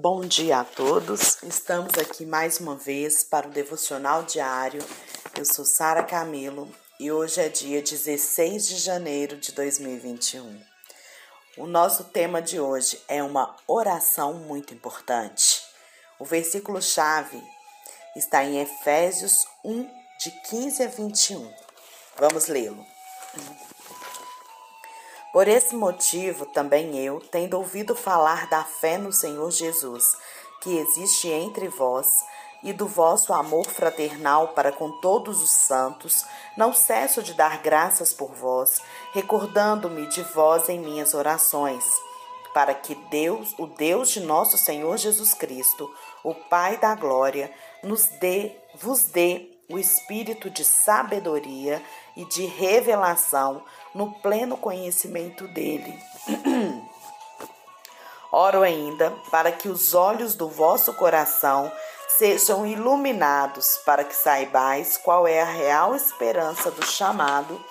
Bom dia a todos. Estamos aqui mais uma vez para o devocional diário. Eu sou Sara Camilo e hoje é dia 16 de janeiro de 2021. O nosso tema de hoje é uma oração muito importante. O versículo chave está em Efésios 1 de 15 a 21. Vamos lê-lo. Por esse motivo, também eu, tendo ouvido falar da fé no Senhor Jesus, que existe entre vós, e do vosso amor fraternal para com todos os santos, não cesso de dar graças por vós, recordando-me de vós em minhas orações, para que Deus, o Deus de nosso Senhor Jesus Cristo, o Pai da glória, nos dê, vos dê o espírito de sabedoria e de revelação no pleno conhecimento dele. Oro ainda para que os olhos do vosso coração sejam iluminados, para que saibais qual é a real esperança do chamado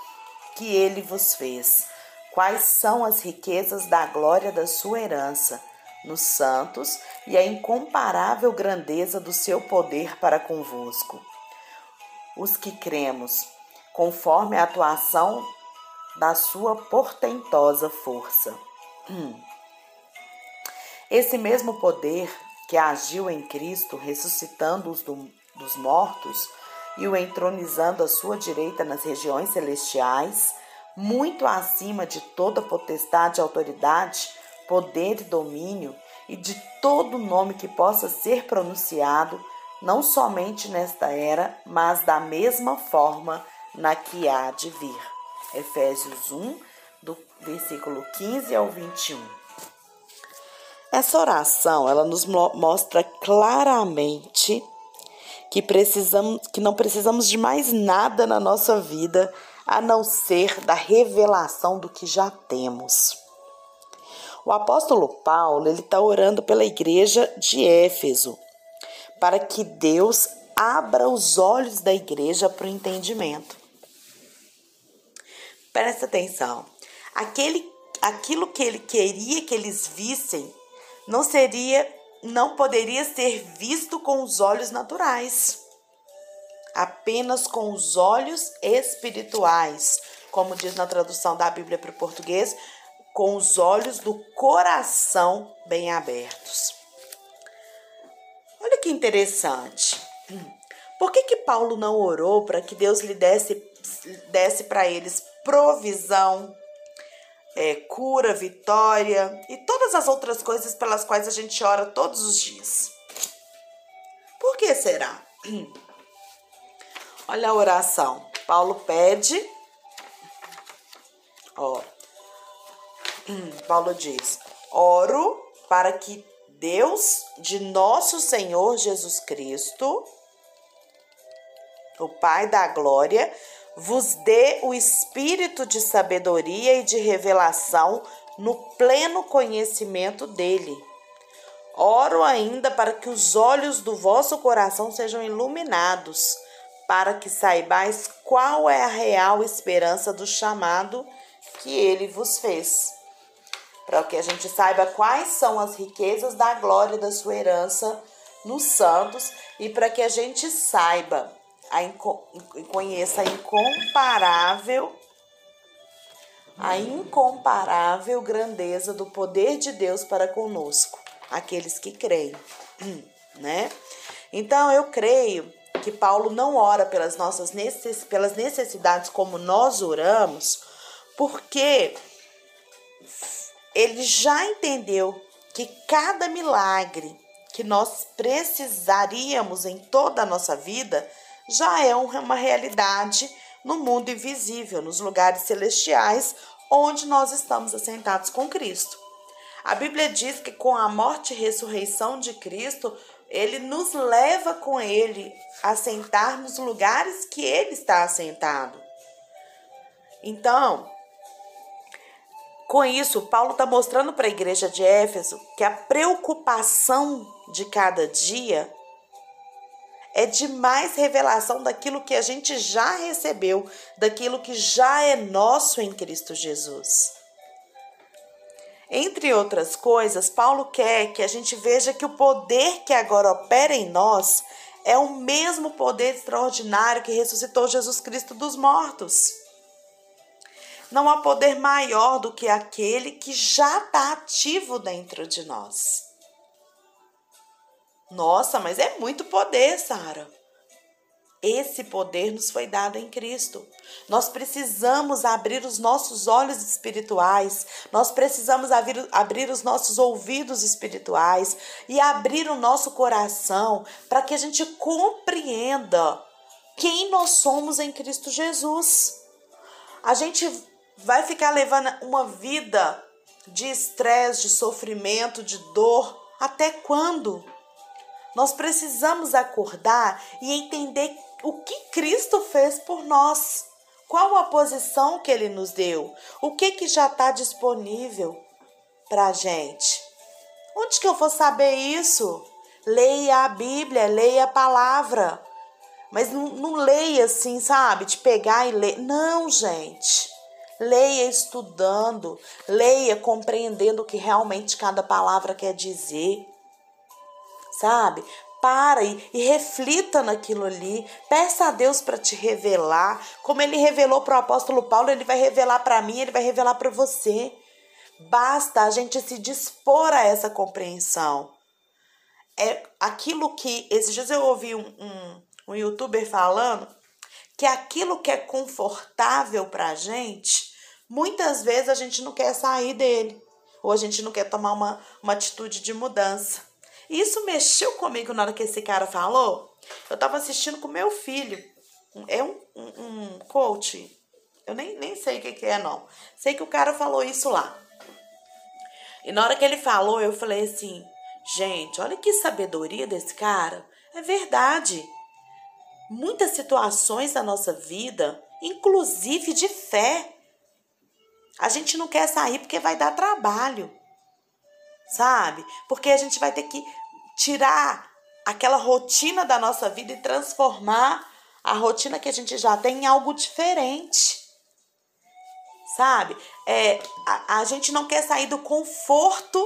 que ele vos fez, quais são as riquezas da glória da sua herança nos santos e a incomparável grandeza do seu poder para convosco. Os que cremos, conforme a atuação da sua portentosa força. Hum. Esse mesmo poder que agiu em Cristo, ressuscitando-os do, dos mortos e o entronizando à sua direita nas regiões celestiais, muito acima de toda potestade autoridade, poder e domínio, e de todo nome que possa ser pronunciado, não somente nesta era, mas da mesma forma na que há de vir. Efésios 1, do versículo 15 ao 21. Essa oração, ela nos mostra claramente que precisamos que não precisamos de mais nada na nossa vida a não ser da revelação do que já temos. O apóstolo Paulo ele está orando pela igreja de Éfeso para que Deus abra os olhos da igreja para o entendimento. Presta atenção. Aquele, aquilo que ele queria que eles vissem não seria, não poderia ser visto com os olhos naturais, apenas com os olhos espirituais, como diz na tradução da Bíblia para o português, com os olhos do coração bem abertos. Olha que interessante. Por que, que Paulo não orou para que Deus lhe desse, desse para eles provisão, é, cura, vitória e todas as outras coisas pelas quais a gente ora todos os dias? Por que será? Olha a oração. Paulo pede, ó, Paulo diz: Oro para que Deus de nosso Senhor Jesus Cristo, o Pai da glória, vos dê o espírito de sabedoria e de revelação no pleno conhecimento dele. Oro ainda para que os olhos do vosso coração sejam iluminados, para que saibais qual é a real esperança do chamado que ele vos fez para que a gente saiba quais são as riquezas da glória da sua herança nos santos e para que a gente saiba e conheça a incomparável a incomparável grandeza do poder de Deus para conosco, aqueles que creem, né? Então eu creio que Paulo não ora pelas nossas necess, pelas necessidades como nós oramos, porque ele já entendeu que cada milagre que nós precisaríamos em toda a nossa vida já é uma realidade no mundo invisível, nos lugares celestiais, onde nós estamos assentados com Cristo. A Bíblia diz que com a morte e ressurreição de Cristo, ele nos leva com ele a sentar nos lugares que ele está assentado. Então, com isso, Paulo está mostrando para a igreja de Éfeso que a preocupação de cada dia é de mais revelação daquilo que a gente já recebeu, daquilo que já é nosso em Cristo Jesus. Entre outras coisas, Paulo quer que a gente veja que o poder que agora opera em nós é o mesmo poder extraordinário que ressuscitou Jesus Cristo dos mortos. Não há poder maior do que aquele que já está ativo dentro de nós. Nossa, mas é muito poder, Sara. Esse poder nos foi dado em Cristo. Nós precisamos abrir os nossos olhos espirituais, nós precisamos abrir, abrir os nossos ouvidos espirituais e abrir o nosso coração para que a gente compreenda quem nós somos em Cristo Jesus. A gente vai ficar levando uma vida de estresse, de sofrimento, de dor, até quando? Nós precisamos acordar e entender o que Cristo fez por nós. Qual a posição que ele nos deu? O que que já está disponível para a gente? Onde que eu vou saber isso? Leia a Bíblia, leia a palavra. Mas não, não leia assim, sabe? De pegar e ler. Não, gente. Leia estudando, leia compreendendo o que realmente cada palavra quer dizer. Sabe? para e, e, reflita naquilo ali. Peça a Deus para te revelar. Como ele revelou para o apóstolo Paulo, ele vai revelar para mim, ele vai revelar para você. Basta a gente se dispor a essa compreensão. É aquilo que. Esses dias eu ouvi um, um, um youtuber falando que aquilo que é confortável para a gente, muitas vezes a gente não quer sair dele. Ou a gente não quer tomar uma, uma atitude de mudança. Isso mexeu comigo na hora que esse cara falou. Eu tava assistindo com meu filho. É um, um, um coach. Eu nem, nem sei o que, que é, não. Sei que o cara falou isso lá. E na hora que ele falou, eu falei assim: gente, olha que sabedoria desse cara. É verdade. Muitas situações da nossa vida, inclusive de fé, a gente não quer sair porque vai dar trabalho sabe? Porque a gente vai ter que tirar aquela rotina da nossa vida e transformar a rotina que a gente já tem em algo diferente. Sabe? É, a, a gente não quer sair do conforto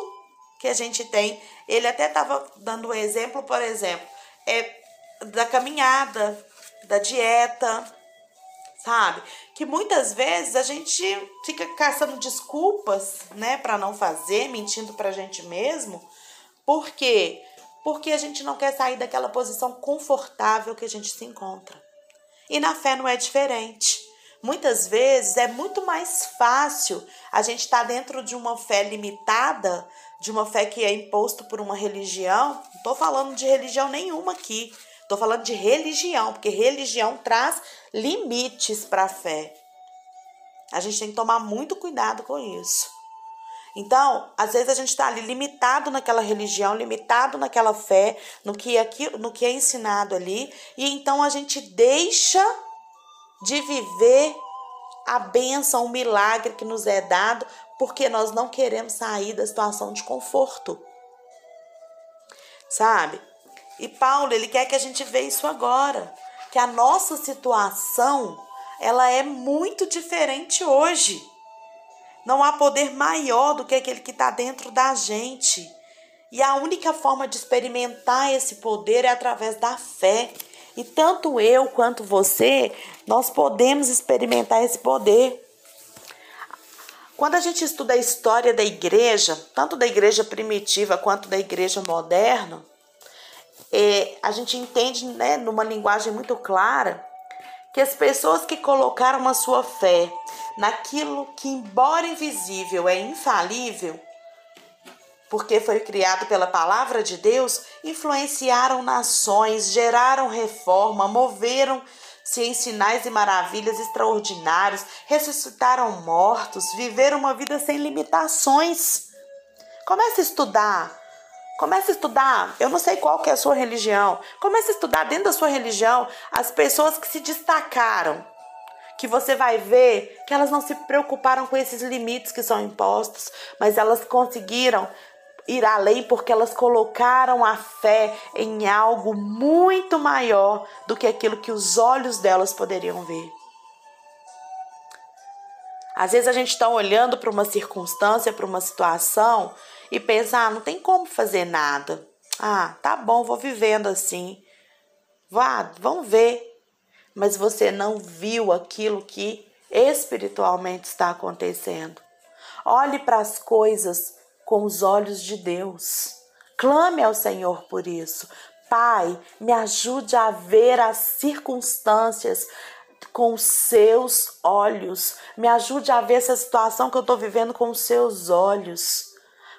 que a gente tem. Ele até estava dando um exemplo, por exemplo, é, da caminhada, da dieta, sabe? Que muitas vezes a gente fica caçando desculpas, né, para não fazer, mentindo pra gente mesmo. Por quê? Porque a gente não quer sair daquela posição confortável que a gente se encontra. E na fé não é diferente. Muitas vezes é muito mais fácil a gente estar tá dentro de uma fé limitada, de uma fé que é imposto por uma religião. Não estou falando de religião nenhuma aqui. Estou falando de religião, porque religião traz limites para a fé. A gente tem que tomar muito cuidado com isso. Então, às vezes a gente está ali limitado naquela religião, limitado naquela fé, no que, é, no que é ensinado ali, e então a gente deixa de viver a bênção, o milagre que nos é dado, porque nós não queremos sair da situação de conforto. Sabe? E Paulo, ele quer que a gente veja isso agora, que a nossa situação, ela é muito diferente hoje. Não há poder maior do que aquele que está dentro da gente. E a única forma de experimentar esse poder é através da fé. E tanto eu quanto você, nós podemos experimentar esse poder. Quando a gente estuda a história da igreja, tanto da igreja primitiva quanto da igreja moderna, é, a gente entende, né, numa linguagem muito clara, que as pessoas que colocaram a sua fé naquilo que, embora invisível, é infalível, porque foi criado pela palavra de Deus, influenciaram nações, geraram reforma, moveram-se em sinais e maravilhas extraordinários, ressuscitaram mortos, viveram uma vida sem limitações. Comece a estudar Comece a estudar. Eu não sei qual que é a sua religião. Comece a estudar dentro da sua religião as pessoas que se destacaram. Que você vai ver que elas não se preocuparam com esses limites que são impostos, mas elas conseguiram ir além porque elas colocaram a fé em algo muito maior do que aquilo que os olhos delas poderiam ver. Às vezes a gente está olhando para uma circunstância, para uma situação e pensa, ah, não tem como fazer nada. Ah, tá bom, vou vivendo assim. Vá, vamos ver. Mas você não viu aquilo que espiritualmente está acontecendo. Olhe para as coisas com os olhos de Deus. Clame ao Senhor por isso. Pai, me ajude a ver as circunstâncias com os seus olhos. Me ajude a ver essa situação que eu estou vivendo com os seus olhos.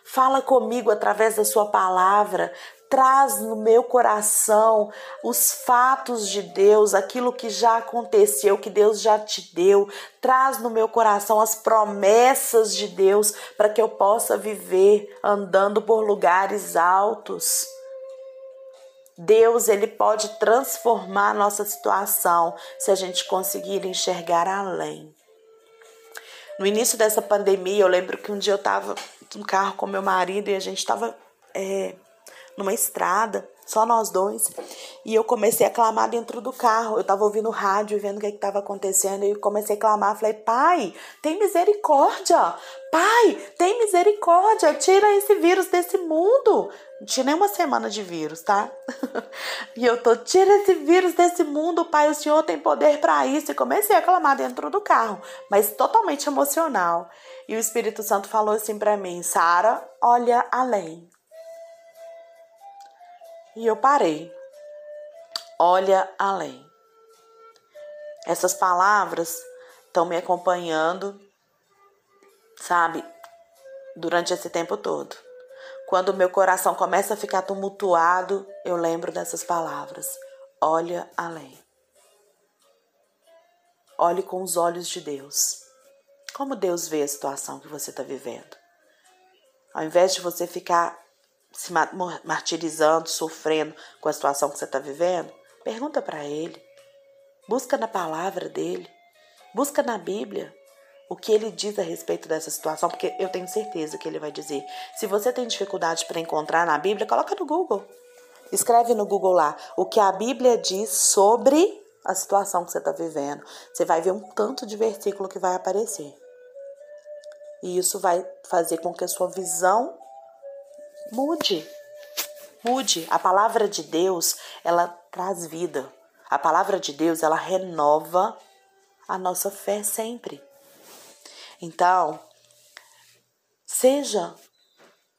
Fala comigo através da sua palavra traz no meu coração os fatos de Deus, aquilo que já aconteceu, que Deus já te deu. Traz no meu coração as promessas de Deus para que eu possa viver andando por lugares altos. Deus, ele pode transformar a nossa situação se a gente conseguir enxergar além. No início dessa pandemia, eu lembro que um dia eu estava no carro com meu marido e a gente estava é, numa estrada, só nós dois. E eu comecei a clamar dentro do carro. Eu tava ouvindo o rádio, vendo o que estava acontecendo. E comecei a clamar. Falei, pai, tem misericórdia. Pai, tem misericórdia. Tira esse vírus desse mundo. Não tinha nem uma semana de vírus, tá? e eu tô, tira esse vírus desse mundo, pai. O senhor tem poder para isso. E comecei a clamar dentro do carro, mas totalmente emocional. E o Espírito Santo falou assim para mim: Sara, olha além. E eu parei. Olha além. Essas palavras estão me acompanhando, sabe, durante esse tempo todo. Quando meu coração começa a ficar tumultuado, eu lembro dessas palavras. Olha além. Olhe com os olhos de Deus. Como Deus vê a situação que você está vivendo. Ao invés de você ficar se martirizando, sofrendo com a situação que você está vivendo, pergunta para ele. Busca na palavra dele. Busca na Bíblia o que ele diz a respeito dessa situação, porque eu tenho certeza que ele vai dizer. Se você tem dificuldade para encontrar na Bíblia, coloca no Google. Escreve no Google lá o que a Bíblia diz sobre a situação que você está vivendo. Você vai ver um tanto de versículo que vai aparecer. E isso vai fazer com que a sua visão Mude. Mude. A palavra de Deus, ela traz vida. A palavra de Deus, ela renova a nossa fé sempre. Então, seja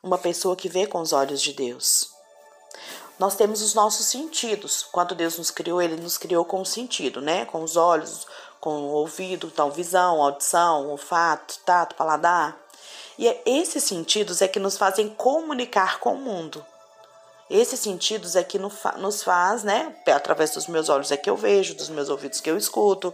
uma pessoa que vê com os olhos de Deus. Nós temos os nossos sentidos. Quando Deus nos criou, Ele nos criou com o sentido, né? Com os olhos, com o ouvido, então visão, audição, olfato, tato, paladar. E é esses sentidos é que nos fazem comunicar com o mundo. Esses sentidos é que nos faz, né? Através dos meus olhos é que eu vejo, dos meus ouvidos que eu escuto,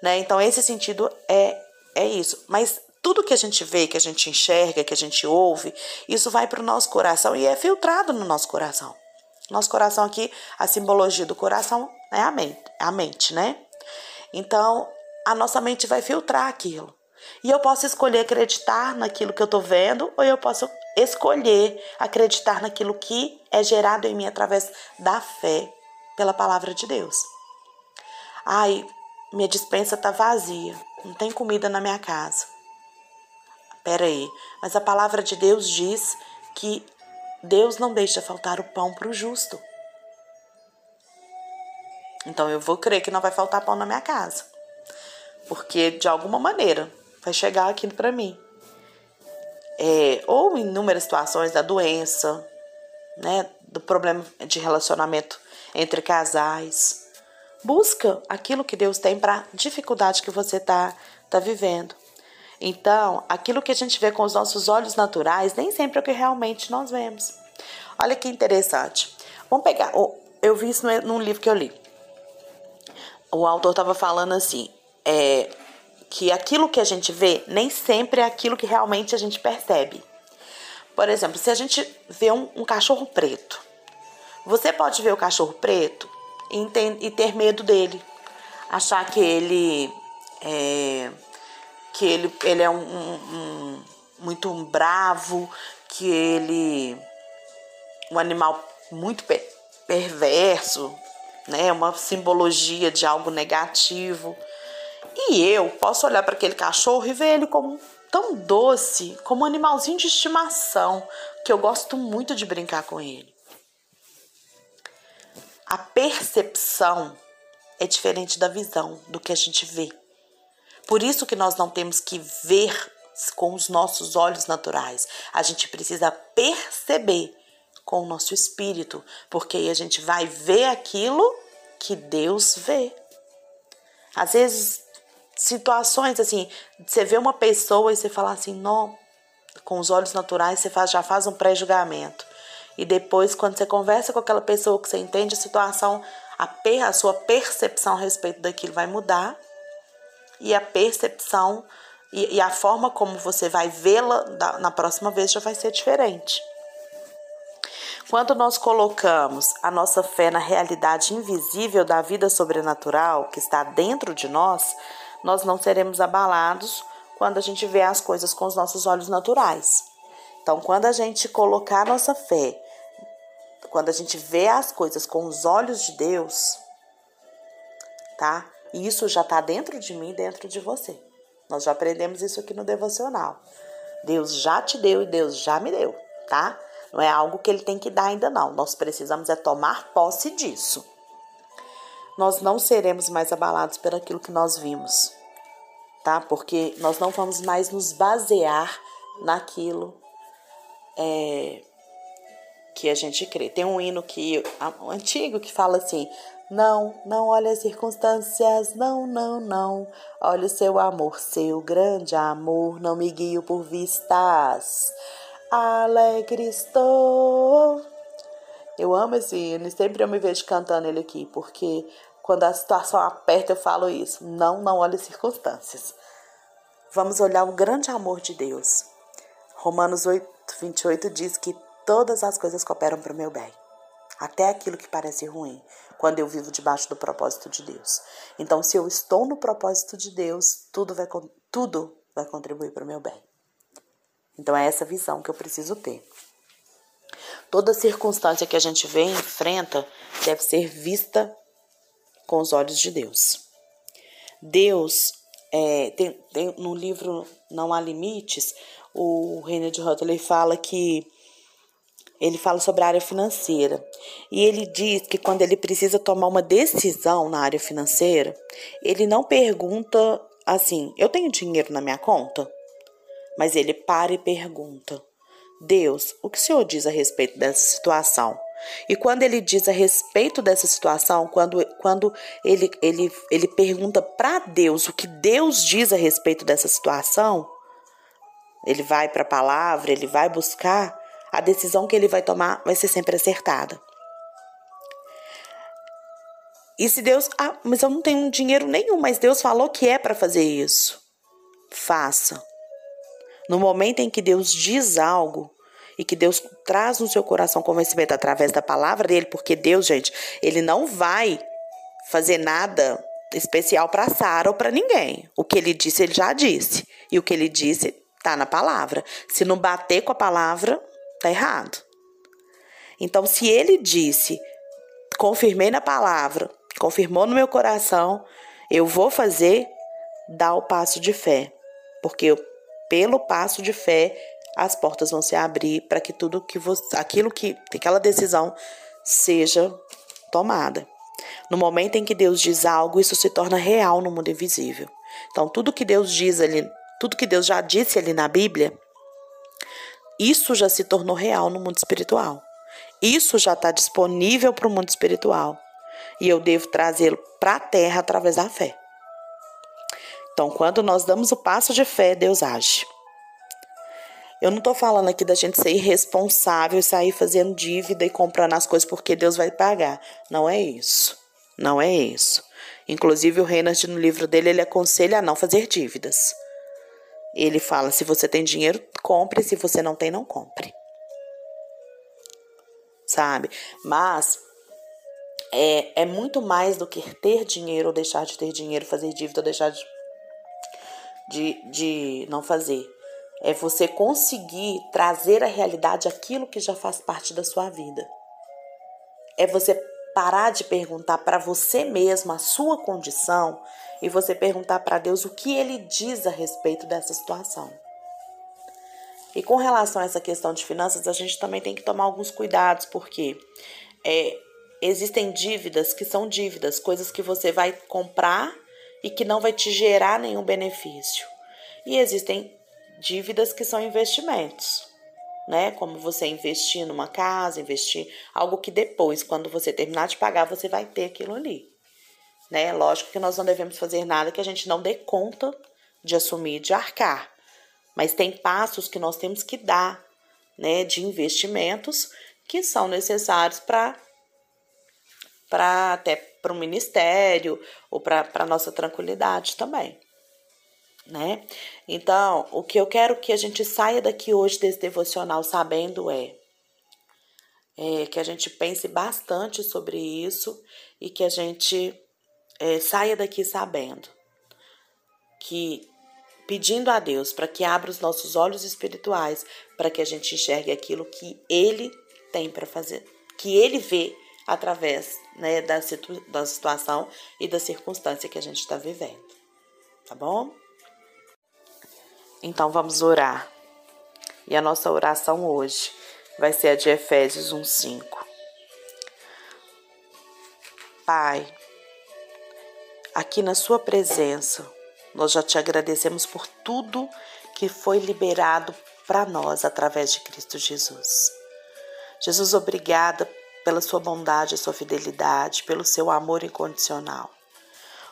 né? Então esse sentido é é isso. Mas tudo que a gente vê, que a gente enxerga, que a gente ouve, isso vai para o nosso coração e é filtrado no nosso coração. Nosso coração aqui, a simbologia do coração é a mente, a mente, né? Então, a nossa mente vai filtrar aquilo. E eu posso escolher acreditar naquilo que eu estou vendo, ou eu posso escolher acreditar naquilo que é gerado em mim através da fé pela palavra de Deus. Ai, minha dispensa está vazia, não tem comida na minha casa. Pera aí, mas a palavra de Deus diz que Deus não deixa faltar o pão para o justo. Então eu vou crer que não vai faltar pão na minha casa. Porque de alguma maneira vai chegar aqui para mim. É, ou inúmeras situações da doença, né, do problema de relacionamento entre casais. Busca aquilo que Deus tem para dificuldade que você está tá vivendo. Então, aquilo que a gente vê com os nossos olhos naturais nem sempre é o que realmente nós vemos. Olha que interessante. Vamos pegar. Eu vi isso num livro que eu li. O autor estava falando assim: é, que aquilo que a gente vê nem sempre é aquilo que realmente a gente percebe. Por exemplo, se a gente vê um, um cachorro preto, você pode ver o cachorro preto e, e ter medo dele, achar que ele é, que ele, ele é um, um, um muito bravo, que ele um animal muito perverso, né? Uma simbologia de algo negativo. E eu posso olhar para aquele cachorro e ver ele como tão doce, como um animalzinho de estimação, que eu gosto muito de brincar com ele. A percepção é diferente da visão, do que a gente vê. Por isso que nós não temos que ver com os nossos olhos naturais. A gente precisa perceber com o nosso espírito, porque aí a gente vai ver aquilo que Deus vê. Às vezes, situações assim, você vê uma pessoa e você fala assim, não, com os olhos naturais você faz, já faz um pré-julgamento. E depois, quando você conversa com aquela pessoa que você entende a situação, a, per, a sua percepção a respeito daquilo vai mudar e a percepção e, e a forma como você vai vê-la na próxima vez já vai ser diferente. Quando nós colocamos a nossa fé na realidade invisível da vida sobrenatural que está dentro de nós, nós não seremos abalados quando a gente vê as coisas com os nossos olhos naturais. Então, quando a gente colocar a nossa fé, quando a gente vê as coisas com os olhos de Deus, tá? Isso já está dentro de mim, dentro de você. Nós já aprendemos isso aqui no devocional. Deus já te deu e Deus já me deu, tá? Não é algo que ele tem que dar ainda não. Nós precisamos é tomar posse disso. Nós não seremos mais abalados pelo aquilo que nós vimos, tá? Porque nós não vamos mais nos basear naquilo é, que a gente crê. Tem um hino que um antigo que fala assim: não, não olhe as circunstâncias, não, não, não. Olhe o seu amor, seu grande amor, não me guio por vistas. Alegre estou. Eu amo esse hino sempre eu me vejo cantando ele aqui, porque quando a situação aperta eu falo isso. Não, não olhe as circunstâncias. Vamos olhar o grande amor de Deus. Romanos 8, 28 diz que todas as coisas cooperam para o meu bem até aquilo que parece ruim, quando eu vivo debaixo do propósito de Deus. Então, se eu estou no propósito de Deus, tudo vai, tudo vai contribuir para o meu bem. Então, é essa visão que eu preciso ter. Toda circunstância que a gente vê e enfrenta deve ser vista com os olhos de Deus. Deus, é, tem, tem, no livro Não Há Limites, o Reino de Rotterdam fala que ele fala sobre a área financeira. E ele diz que quando ele precisa tomar uma decisão na área financeira, ele não pergunta assim: eu tenho dinheiro na minha conta? Mas ele para e pergunta: Deus, o que o Senhor diz a respeito dessa situação? E quando ele diz a respeito dessa situação, quando, quando ele, ele, ele pergunta para Deus o que Deus diz a respeito dessa situação, ele vai para a palavra, ele vai buscar, a decisão que ele vai tomar vai ser sempre acertada. E se Deus, ah, mas eu não tenho dinheiro nenhum, mas Deus falou que é para fazer isso. Faça. No momento em que Deus diz algo e que Deus traz no seu coração convencimento através da palavra dele, porque Deus, gente, ele não vai fazer nada especial para Sara ou para ninguém. O que ele disse, ele já disse. E o que ele disse tá na palavra. Se não bater com a palavra, Está errado. Então, se ele disse, confirmei na palavra, confirmou no meu coração, eu vou fazer, dá o passo de fé. Porque pelo passo de fé, as portas vão se abrir para que tudo que você, aquilo que, aquela decisão seja tomada. No momento em que Deus diz algo, isso se torna real no mundo invisível. Então, tudo que Deus diz ali, tudo que Deus já disse ali na Bíblia, isso já se tornou real no mundo espiritual. Isso já está disponível para o mundo espiritual. E eu devo trazê-lo para a terra através da fé. Então, quando nós damos o passo de fé, Deus age. Eu não estou falando aqui da gente ser irresponsável e sair fazendo dívida e comprando as coisas porque Deus vai pagar. Não é isso. Não é isso. Inclusive, o Reinhard, no livro dele, ele aconselha a não fazer dívidas. Ele fala: se você tem dinheiro, compre, se você não tem, não compre. Sabe? Mas é, é muito mais do que ter dinheiro ou deixar de ter dinheiro, fazer dívida ou deixar de, de, de não fazer. É você conseguir trazer à realidade aquilo que já faz parte da sua vida. É você parar de perguntar para você mesmo a sua condição e você perguntar para Deus o que ele diz a respeito dessa situação. E com relação a essa questão de finanças, a gente também tem que tomar alguns cuidados, porque é, existem dívidas que são dívidas, coisas que você vai comprar e que não vai te gerar nenhum benefício. E existem dívidas que são investimentos, né? Como você investir numa casa, investir algo que depois, quando você terminar de pagar, você vai ter aquilo ali. Né? Lógico que nós não devemos fazer nada que a gente não dê conta de assumir, de arcar. Mas tem passos que nós temos que dar, né, de investimentos que são necessários para para até para o ministério ou para a nossa tranquilidade também né? Então, o que eu quero que a gente saia daqui hoje desse devocional sabendo é, é que a gente pense bastante sobre isso e que a gente é, saia daqui sabendo que pedindo a Deus para que abra os nossos olhos espirituais para que a gente enxergue aquilo que Ele tem para fazer, que Ele vê através né, da, situ da situação e da circunstância que a gente está vivendo. Tá bom? Então vamos orar. E a nossa oração hoje vai ser a de Efésios 1:5. Pai, aqui na sua presença, nós já te agradecemos por tudo que foi liberado para nós através de Cristo Jesus. Jesus, obrigada pela sua bondade e sua fidelidade, pelo seu amor incondicional.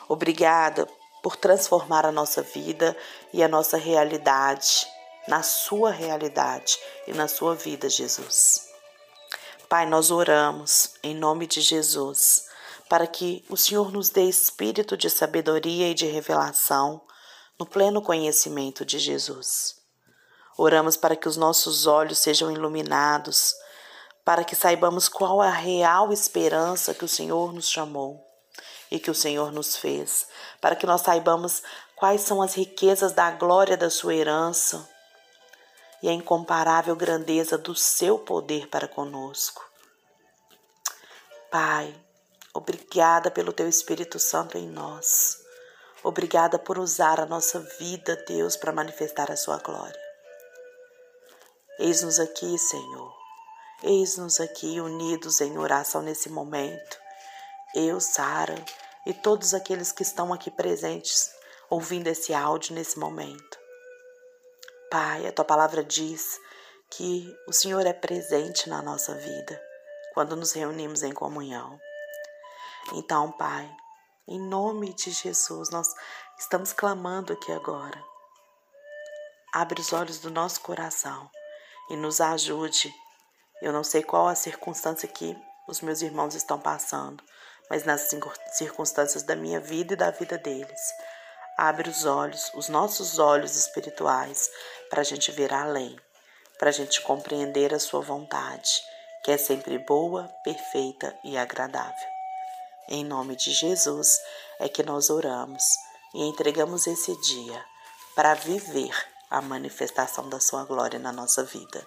Obrigada por transformar a nossa vida e a nossa realidade na sua realidade e na sua vida, Jesus. Pai, nós oramos em nome de Jesus para que o Senhor nos dê espírito de sabedoria e de revelação no pleno conhecimento de Jesus. Oramos para que os nossos olhos sejam iluminados, para que saibamos qual a real esperança que o Senhor nos chamou e que o Senhor nos fez, para que nós saibamos quais são as riquezas da glória da sua herança e a incomparável grandeza do seu poder para conosco. Pai, obrigada pelo teu Espírito Santo em nós. Obrigada por usar a nossa vida, Deus, para manifestar a sua glória. Eis-nos aqui, Senhor. Eis-nos aqui unidos em oração nesse momento. Eu, Sara, e todos aqueles que estão aqui presentes ouvindo esse áudio nesse momento. Pai, a tua palavra diz que o Senhor é presente na nossa vida quando nos reunimos em comunhão. Então, Pai, em nome de Jesus, nós estamos clamando aqui agora. Abre os olhos do nosso coração e nos ajude. Eu não sei qual a circunstância que os meus irmãos estão passando, mas nas circunstâncias da minha vida e da vida deles. Abre os olhos, os nossos olhos espirituais, para a gente ver além, para a gente compreender a Sua vontade, que é sempre boa, perfeita e agradável. Em nome de Jesus é que nós oramos e entregamos esse dia para viver a manifestação da Sua glória na nossa vida.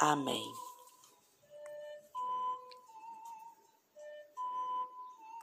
Amém.